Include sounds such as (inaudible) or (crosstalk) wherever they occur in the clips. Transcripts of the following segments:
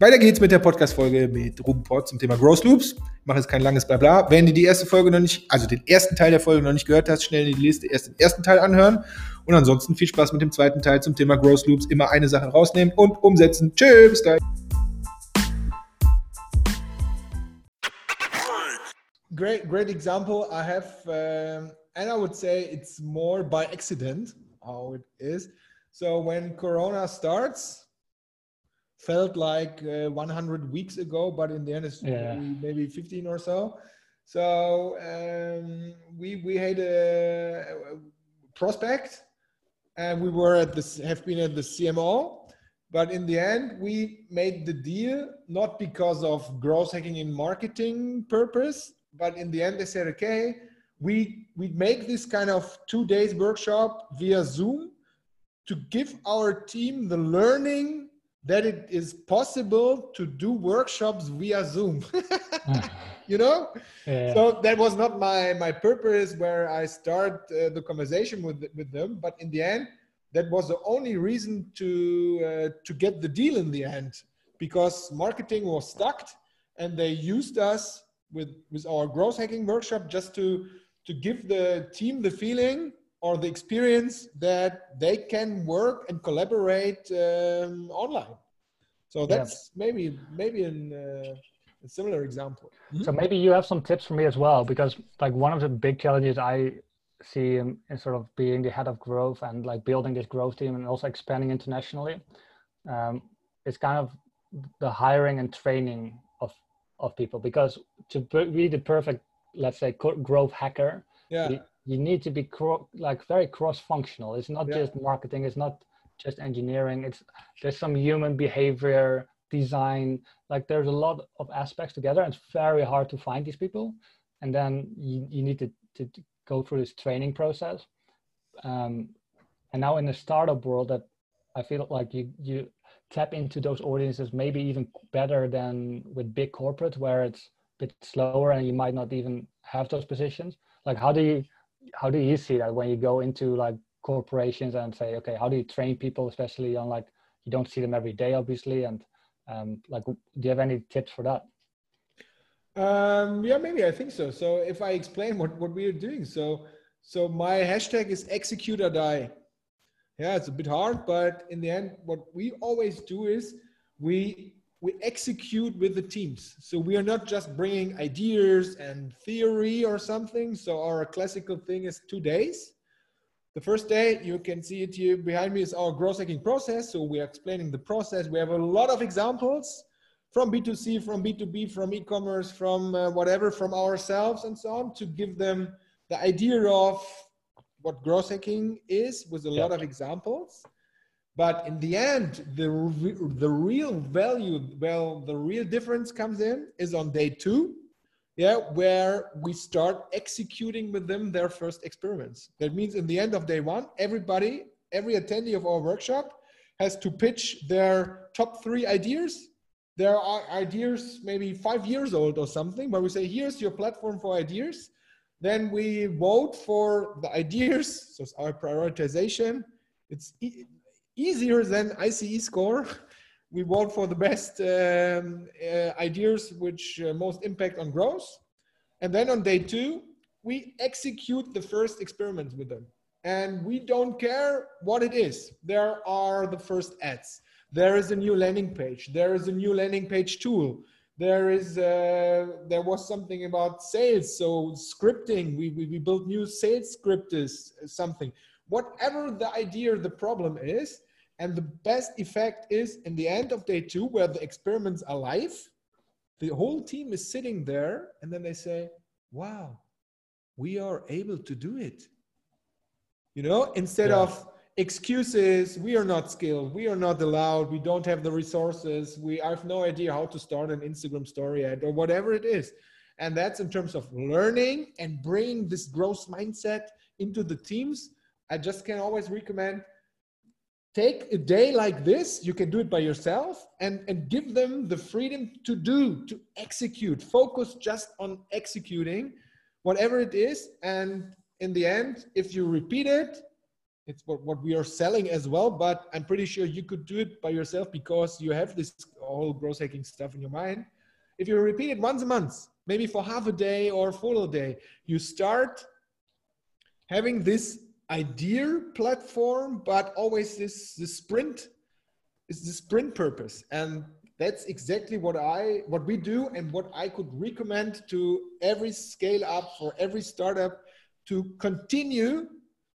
Weiter geht's mit der Podcast-Folge mit Ruben Port zum Thema Growth Loops. Ich mache jetzt kein langes Blabla. Wenn du die erste Folge noch nicht, also den ersten Teil der Folge noch nicht gehört hast, schnell in die Liste erst den ersten Teil anhören. Und ansonsten viel Spaß mit dem zweiten Teil zum Thema Growth Loops. Immer eine Sache rausnehmen und umsetzen. Tschüss, bis gleich. Great, great example. I have, um, and I would say it's more by accident how it is. So when Corona starts, felt like uh, 100 weeks ago, but in the end it's yeah. maybe, maybe 15 or so. So um, we we had a, a, prospect, and we were at this have been at the CMO, but in the end we made the deal not because of growth hacking in marketing purpose, but in the end they said, okay, we we make this kind of two days workshop via Zoom to give our team the learning that it is possible to do workshops via Zoom. (laughs) you know, yeah. so that was not my my purpose where I start uh, the conversation with with them, but in the end, that was the only reason to uh, to get the deal in the end because marketing was stuck and they used us with with our growth hacking workshop just to to give the team the feeling or the experience that they can work and collaborate um, online. So that's yeah. maybe maybe an, uh, a similar example. So maybe you have some tips for me as well, because like one of the big challenges I see in, in, sort of being the head of growth and like building this growth team and also expanding internationally, um, is kind of the hiring and training of of people. Because to be the perfect, let's say, growth hacker, yeah. You need to be cro- like very cross functional. It's not yeah. just marketing. It's not just engineering. It's there's some human behavior, design. Like there's a lot of aspects together. And it's very hard to find these people. And then you, you need to, to, to go through this training process. Um, and now in the startup world, that I feel like you you tap into those audiences maybe even better than with big corporate where it's a bit slower and you might not even have those positions. Like how do you how do you see that when you go into like corporations and say, okay, how do you train people, especially on like you don't see them every day, obviously, and um, like, do you have any tips for that? Um, yeah, maybe I think so. So if I explain what what we are doing, so so my hashtag is execute or die. Yeah, it's a bit hard, but in the end, what we always do is we we execute with the teams. So we are not just bringing ideas and theory or something. So our classical thing is two days. The first day, you can see it here behind me is our growth hacking process. So we are explaining the process. We have a lot of examples from B2C, from B2B, from e-commerce, from uh, whatever, from ourselves and so on to give them the idea of what growth hacking is with a lot of examples. But in the end, the, the real value, well, the real difference comes in is on day two yeah, where we start executing with them their first experiments. That means in the end of day one, everybody, every attendee of our workshop has to pitch their top three ideas. There are ideas maybe five years old or something, but we say, here's your platform for ideas. Then we vote for the ideas. So it's our prioritization. It's easier than ICE score. (laughs) we vote for the best um, uh, ideas which uh, most impact on growth. And then on day two, we execute the first experiments with them. And we don't care what it is. There are the first ads. There is a new landing page. There is a new landing page tool. There is uh, there was something about sales, so scripting. We, we, we built new sales scripts, something. Whatever the idea, the problem is, and the best effect is in the end of day two, where the experiments are live, the whole team is sitting there and then they say, wow, we are able to do it. You know, instead yeah. of excuses, we are not skilled, we are not allowed, we don't have the resources, we I have no idea how to start an Instagram story ad or whatever it is. And that's in terms of learning and bringing this growth mindset into the teams. I just can always recommend take a day like this you can do it by yourself and and give them the freedom to do to execute. Focus just on executing whatever it is. And in the end if you repeat it it's what, what we are selling as well but i'm pretty sure you could do it by yourself because you have this whole growth hacking stuff in your mind. If you repeat it once a month maybe for half a day or full day you start having this idea platform but always this, this sprint is the sprint purpose and that's exactly what i what we do and what i could recommend to every scale up for every startup to continue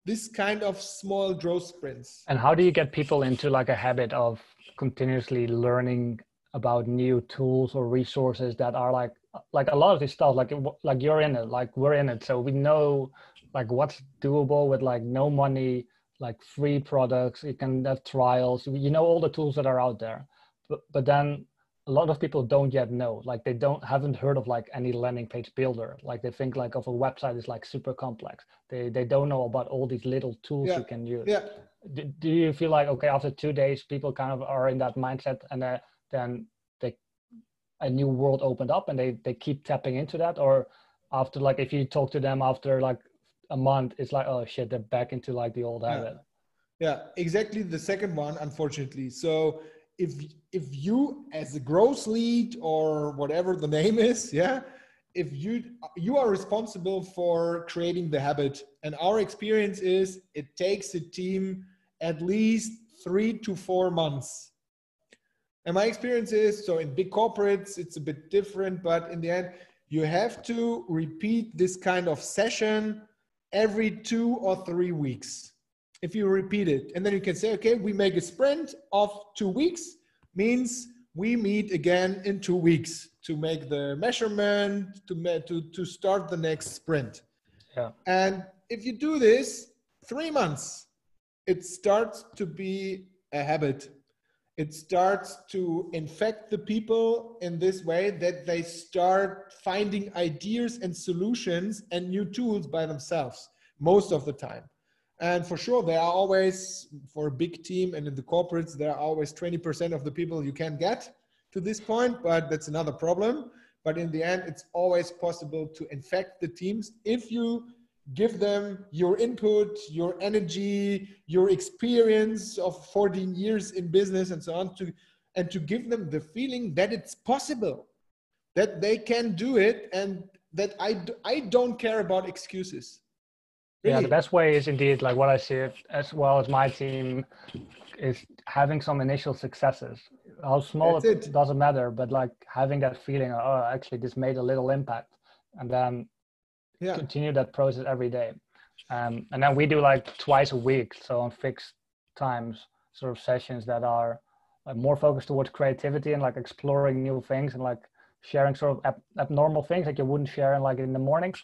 this kind of small growth sprints. And how do you get people into like a habit of continuously learning about new tools or resources that are like like a lot of this stuff like like you're in it like we're in it. So we know like what's doable with like no money like free products. You can have trials. You know all the tools that are out there. But, but then a lot of people don't yet know. Like they don't haven't heard of like any landing page builder. Like they think like of a website is like super complex. They they don't know about all these little tools yeah. you can use. Yeah. Do, do you feel like okay after two days people kind of are in that mindset and uh, then a new world opened up and they they keep tapping into that? Or after like if you talk to them after like a month it's like oh shit they're back into like the old habit. Yeah, yeah exactly the second one unfortunately. So if if you as a growth lead or whatever the name is yeah if you you are responsible for creating the habit. And our experience is it takes a team at least three to four months and my experience is so in big corporates it's a bit different but in the end you have to repeat this kind of session every two or three weeks if you repeat it. And then you can say, okay, we make a sprint of two weeks, means we meet again in two weeks to make the measurement, to, to, to start the next sprint. Yeah. And if you do this three months, it starts to be a habit. It starts to infect the people in this way that they start finding ideas and solutions and new tools by themselves most of the time. And for sure, there are always, for a big team and in the corporates, there are always 20% of the people you can get to this point, but that's another problem. But in the end, it's always possible to infect the teams if you give them your input, your energy, your experience of 14 years in business and so on to and to give them the feeling that it's possible that they can do it and that I, I don't care about excuses Really? Yeah, the best way is indeed like what I see it as well as my team is having some initial successes. How small it, it, doesn't matter, but like having that feeling, oh, actually this made a little impact, and then yeah. continue that process every day. Um, and then we do like twice a week, so on fixed times, sort of sessions that are like, more focused towards creativity and like exploring new things and like sharing sort of ab- abnormal things that you wouldn't share in like in the mornings.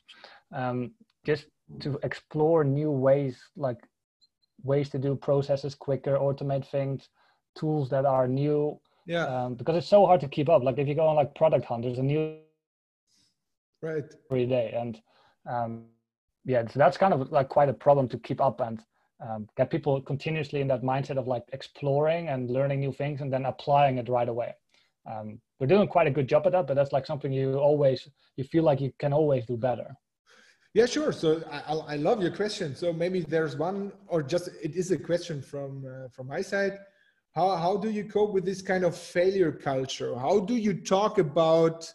Um, just to explore new ways like ways to do processes quicker automate things tools that are new yeah um, because it's so hard to keep up like if you go on like product hunt there's a new right every day and um, yeah so that's kind of like quite a problem to keep up and um, get people continuously in that mindset of like exploring and learning new things and then applying it right away um, we're doing quite a good job at that but that's like something you always you feel like you can always do better yeah, sure. So I, I love your question. So maybe there's one, or just it is a question from uh, from my side. How how do you cope with this kind of failure culture? How do you talk about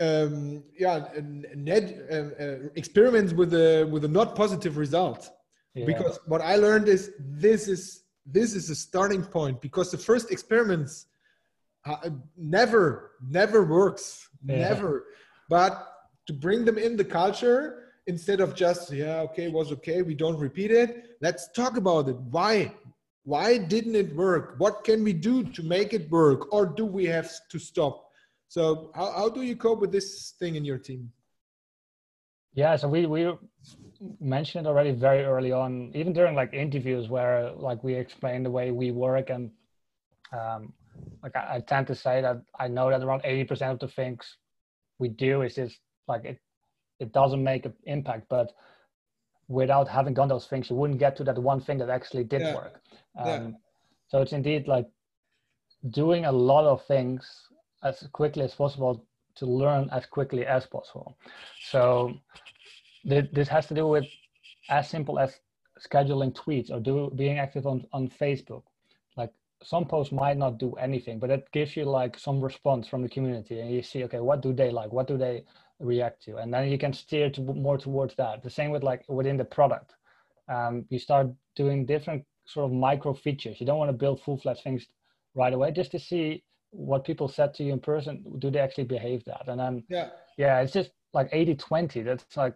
um, yeah Ned uh, uh, experiments with a with a not positive result? Yeah. Because what I learned is this is this is a starting point because the first experiments uh, never never works. Yeah. never. But to bring them in the culture instead of just yeah okay was okay we don't repeat it let's talk about it. Why? Why didn't it work? What can we do to make it work? Or do we have to stop so how, how do you cope with this thing in your team yeah so we we mentioned it already very early on even during like interviews where like we explain the way we work and um like I, I tend to say that i know that around 80% of the things we do is just like it it doesn't make an impact but without having done those things you wouldn't get to that one thing that actually did yeah. work um, yeah. so it's indeed like doing a lot of things as quickly as possible to learn as quickly as possible so th- this has to do with as simple as scheduling tweets or do being active on on Facebook, like some posts might not do anything, but it gives you like some response from the community, and you see, okay, what do they like? What do they react to? And then you can steer to more towards that. The same with like within the product, um, you start doing different sort of micro features. You don't want to build full fledged things right away, just to see what people said to you in person. Do they actually behave that? And then yeah, yeah, it's just like 80 20. That's like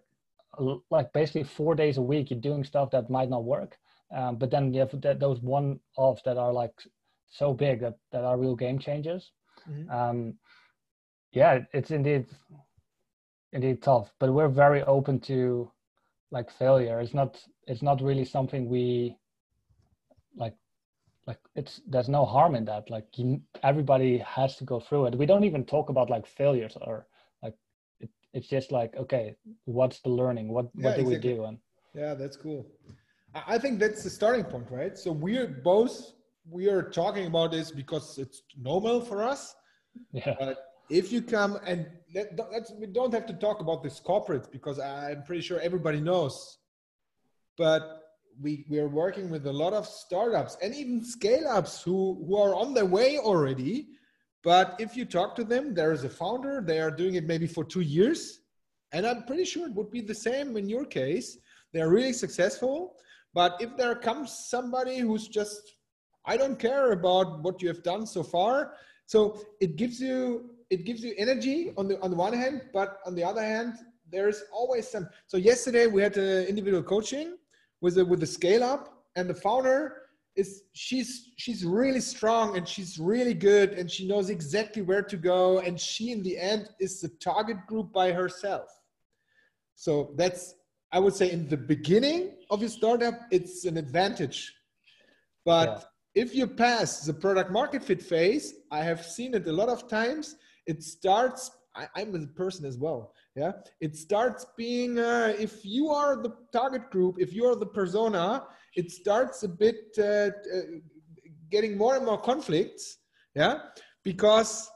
like basically four days a week you're doing stuff that might not work um, but then you have that, those one offs that are like so big that, that are real game changers mm-hmm. um, yeah it's indeed indeed tough but we're very open to like failure it's not it's not really something we like like it's there's no harm in that. Like you, everybody has to go through it. We don't even talk about like failures or like it it's just like okay what's the learning? What yeah, what do exactly. we do? And yeah that's cool. I think that's the starting point right? So we're both we are talking about this because it's normal for us. Yeah. But if you come and let, us we don't have to talk about this corporate because i'm pretty sure everybody knows. But we we are working with a lot of startups and even scale ups who who are on their way already but if you talk to them, there is a founder, they are doing it maybe for two years. And I'm pretty sure it would be the same in your case. They're really successful. But if there comes somebody who's just, I don't care about what you have done so far. So it gives you it gives you energy on the on the one hand, but on the other hand, there's always some. So yesterday we had an individual coaching with a with a scale up, and the founder is she's she's really strong and she's really good and she knows exactly where to go and she in the end is the target group by herself so that's i would say in the beginning of your startup it's an advantage but yeah. if you pass the product market fit phase i have seen it a lot of times it starts I, am a person as well yeah? It starts being uh, if you are the target group if you are the persona it starts a bit uh, uh, getting more and more conflicts yeah? Because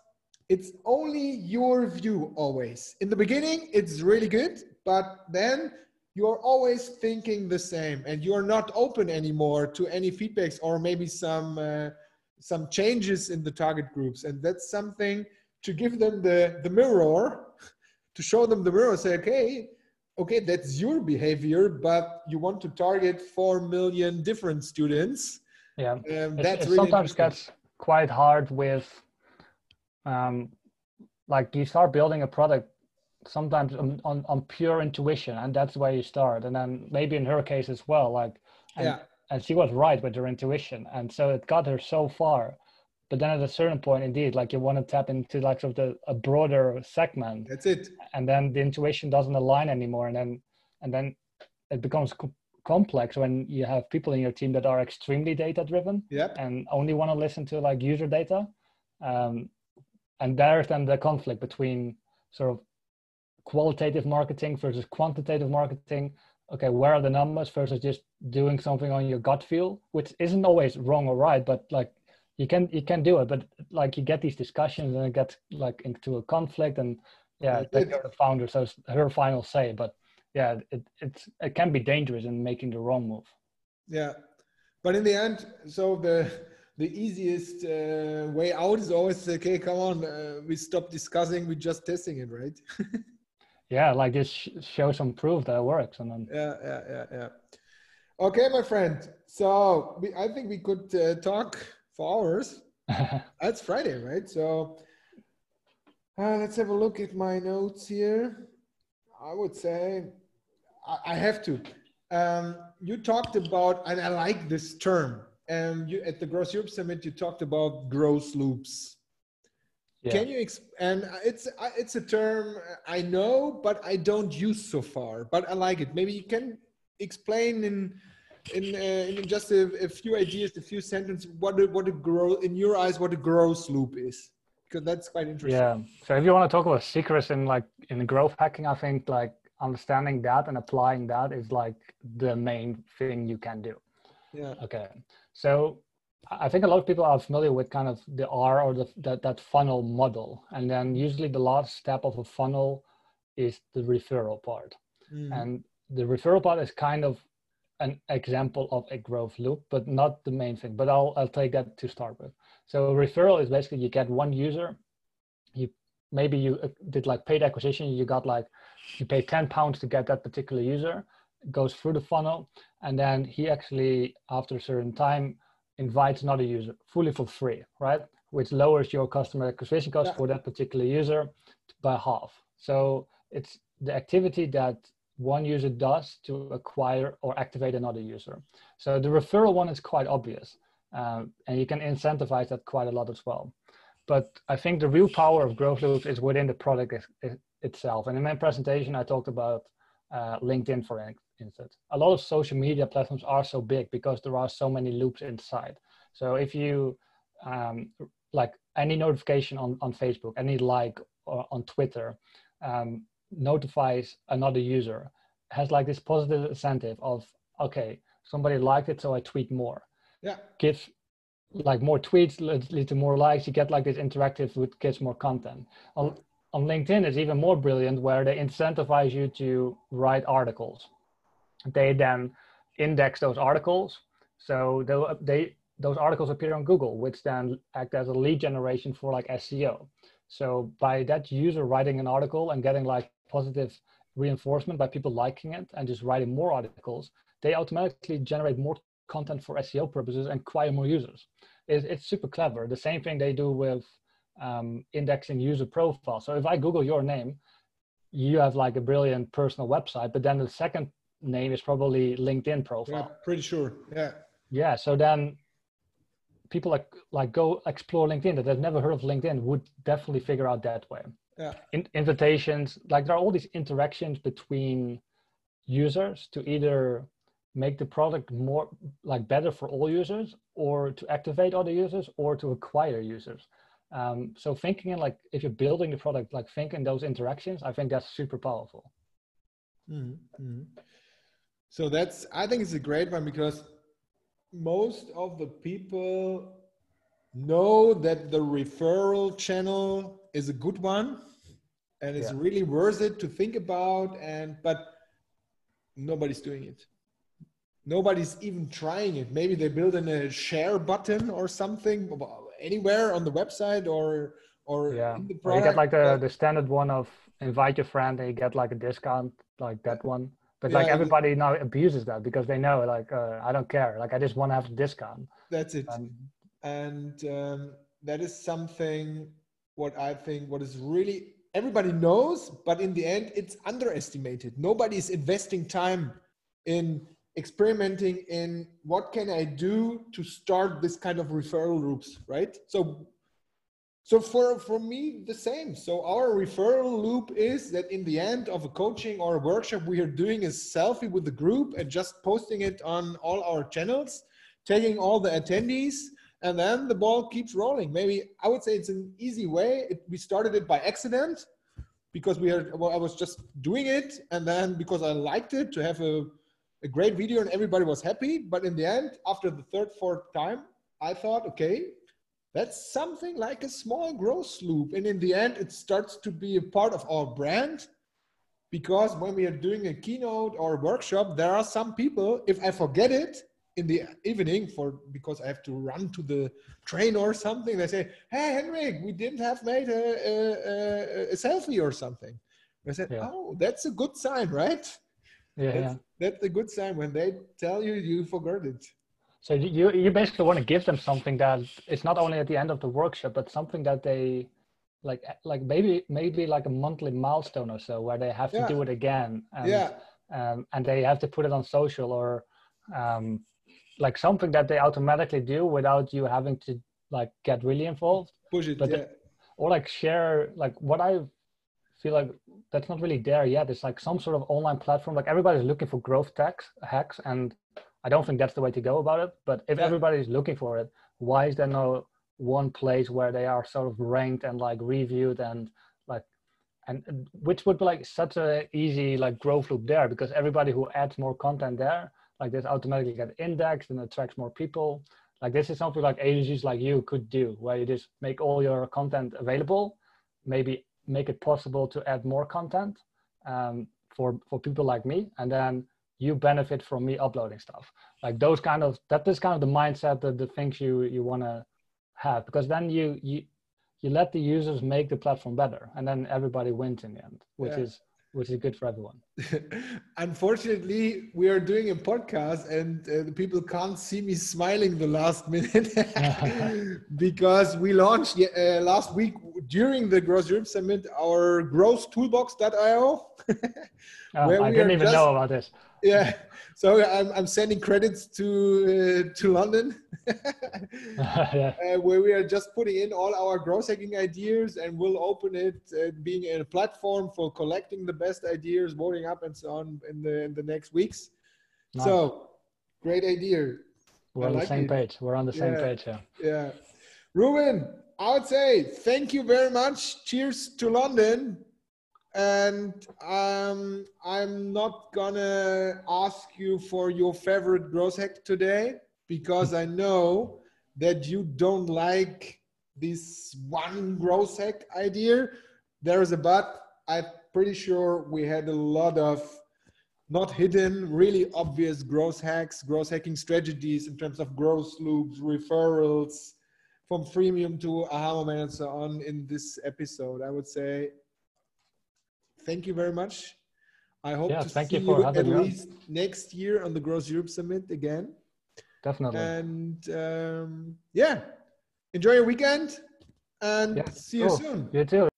it's only your view always. In the beginning it's really good but then you're always thinking the same and you're not open anymore to any feedbacks or maybe some uh, some changes in the target groups and that's something to give them the the mirror to show them the mirror say okay okay, that's your behavior, but you want to target 4 million different students. Yeah. Um, that's it, it really sometimes gets quite hard with, um, like you start building a product sometimes on, on, on, pure intuition and that's where you start. And then maybe in her case as well, like, and, yeah. and she was right with her intuition. And so it got her so far but then at a certain point indeed like you want to tap into like sort of the, a broader segment. That's it. And then the intuition doesn't align anymore and then and then it becomes co- complex when you have people in your team that are extremely data driven yep. and only want to listen to like user data. Um, and there's then the conflict between sort of qualitative marketing versus quantitative marketing. Okay where are the numbers versus just doing something on your gut feel which isn't always wrong or right but like you can you can do it but like you get these discussions and it gets like into a conflict and yeah take the founder so it's her final say but yeah it it's it can be dangerous in making the wrong move. Yeah but in the end so the the easiest uh, way out is always okay come on uh, we stop discussing we're just testing it right? (laughs) Yeah like just sh- show some proof that it works and then yeah yeah yeah yeah. Okay my friend so we, i think we could uh, talk for hours. (laughs) That's Friday, right? So uh, let's have a look at my notes here. I would say I, I have to. Um, you talked about, and I like this term. And you at the Growth Europe Summit, you talked about growth loops. Yeah. Can you exp- and it's it's a term I know, but I don't use so far. But I like it. Maybe you can explain in in, uh, in just a, a, few ideas, a few sentences, what a, what a growth in your eyes, what a growth loop is, because that's quite interesting. Yeah. So if you want to talk about secrets in like in growth hacking, I think like understanding that and applying that is like the main thing you can do. Yeah. Okay. So I think a lot of people are familiar with kind of the R or the that, that funnel model, and then usually the last step of a funnel is the referral part, mm. and the referral part is kind of an example of a growth loop, but not the main thing. But I'll I'll take that to start with. So referral is basically you get one user, you maybe you uh, did like paid acquisition, you got like you pay 10 pounds to get that particular user, goes through the funnel, and then he actually after a certain time invites another user fully for free, right? Which lowers your customer acquisition cost yeah. for that particular user by half. So it's the activity that one user does to acquire or activate another user. So the referral one is quite obvious, um, and you can incentivize that quite a lot as well. But I think the real power of growth loops is within the product itself. And in my presentation, I talked about uh, LinkedIn, for instance. A lot of social media platforms are so big because there are so many loops inside. So if you um, like any notification on, on Facebook, any like on Twitter, um, notifies another user has like this positive incentive of okay somebody liked it so i tweet more. Yeah. Give like more tweets lead to more likes you get like this interactive which gets more content. On, on linkedin it's even more brilliant where they incentivize you to write articles. They then index those articles so they, they those articles appear on google which then act as a lead generation for like seo so by that user writing an article and getting like positive reinforcement by people liking it and just writing more articles, they automatically generate more content for SEO purposes and acquire more users. It's, it's super clever. The same thing they do with um, indexing user profile. So if I Google your name, you have like a brilliant personal website, but then the second name is probably LinkedIn profile. Yeah, pretty sure. Yeah. Yeah. So then people like like go explore LinkedIn that have never heard of LinkedIn would definitely figure out that way yeah. In, invitations like there are all these interactions between users to either make the product more like better for all users or to activate other users or to acquire users um, so thinking in like if you're building the product like thinking those interactions i think that's super powerful mm-hmm. so that's i think it's a great one because most of the people know that the referral channel is a good one and it's yeah. really worth it to think about and but nobody's doing it. Nobody's even trying it. Maybe they build in a share button or something anywhere on the website or or yeah. in the product. you get like the, the standard one of invite your friend and you get like a discount like that one. But yeah, like everybody now abuses that because they know like uh, i don't care. Like i just want to have a discount. That's it. Um, and um, that is something what i think what is really everybody knows, but in the end, it's underestimated. Nobody is investing time in experimenting in what can I do to start this kind of referral loops, right? So, so for for me, the same. So our referral loop is that in the end of a coaching or a workshop, we are doing a selfie with the group and just posting it on all our channels, taking all the attendees and then the ball keeps rolling. Maybe I would say it's an easy way. It, we started it by accident because we are. Well, I was just doing it, and then because I liked it to have a, a great video and everybody was happy. But in the end, after the third, fourth time, I thought, okay, that's something like a small growth loop, and in the end, it starts to be a part of our brand. Because when we are doing a keynote or a workshop, there are some people, if I forget it, in the evening for because I have to run to the train or something. They say, "Hey, Henrik, we didn't have made a, a, a selfie or something." I said, yeah. "Oh, that's a good sign, right?" Yeah that's, yeah, that's a good sign when they tell you you forgot it. So you you basically want to give them something that it's not only at the end of the workshop, but something that they like like maybe maybe like a monthly milestone or so where they have to yeah. do it again. And, yeah. Um, and they have to put it on social or um, like something that they automatically do without you having to like get really involved. Push it but yeah. or like share like what i feel like that's not really there yet. It's like some sort of online platform. Like everybody's looking for growth tax hacks and i don't think that's the way to go about it. But if yeah. everybody's looking for it why is there no one place where they are sort of ranked and like reviewed and like and which would be like such a easy like growth loop there? Because everybody who adds more content there like this automatically get indexed and attracts more people like this is something like agencies like you could do where you just make all your content available maybe make it possible to add more content um, for for people like me and then you benefit from me uploading stuff. Like those kind of that is kind of the mindset that the things you you want to have because then you you you let the users make the platform better and then everybody wins in the end which yeah. is which is good for everyone. (laughs) Unfortunately, we are doing a podcast and uh, the people can't see me smiling the last (laughs) minute (laughs) because we launched uh, last week during the Growth Europe Summit our Growth Toolbox.io. oh, I didn't even just, know about this. Yeah, so I'm, I'm sending credits to uh, to London, (laughs) (laughs) yeah. uh, where we are just putting in all our growth hacking ideas, and we'll open it, uh, being a platform for collecting the best ideas, voting up, and so on in the in the next weeks. Nice. So, great idea. We're I on like the same it. page. We're on the same page. Yeah. Yeah. Ruben, I would say thank you very much. Cheers to London and um, I'm not gonna ask you for your favorite growth hack today because I know that you don't like this one growth hack idea. There is a but. I'm pretty sure we had a lot of not hidden, really obvious growth hacks, growth hacking strategies in terms of growth loops, referrals from freemium to aha moment and so on in this episode. I would say thank you very much. I hope yeah, to thank see you, for you at least next year on the Growth Europe Summit again. Definitely. And um, yeah, enjoy your weekend and yeah. see you soon. You too.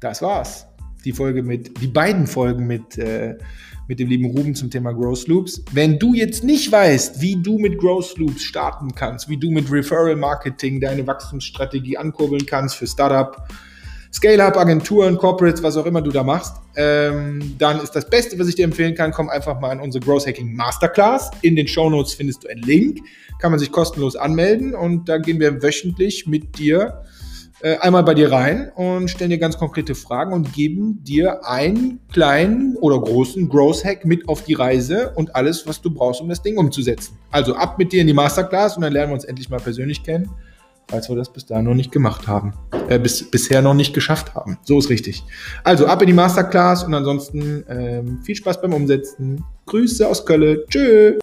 Das war's. Die Folge mit, die beiden Folgen mit äh, mit dem lieben Ruben zum Thema Growth Loops. Wenn du jetzt nicht weißt, wie du mit Growth Loops starten kannst, wie du mit Referral Marketing deine Wachstumsstrategie ankurbeln kannst für Startup, Scale-Up, Agenturen, Corporates, was auch immer du da machst, ähm, dann ist das Beste, was ich dir empfehlen kann, komm einfach mal in unsere Growth Hacking Masterclass. In den Show Notes findest du einen Link, kann man sich kostenlos anmelden und da gehen wir wöchentlich mit dir äh, einmal bei dir rein und stellen dir ganz konkrete Fragen und geben dir einen kleinen oder großen Growth Hack mit auf die Reise und alles, was du brauchst, um das Ding umzusetzen. Also ab mit dir in die Masterclass und dann lernen wir uns endlich mal persönlich kennen, falls wir das bis dahin noch nicht gemacht haben, äh, bis, bisher noch nicht geschafft haben. So ist richtig. Also ab in die Masterclass und ansonsten ähm, viel Spaß beim Umsetzen. Grüße aus Köln. Tschüss.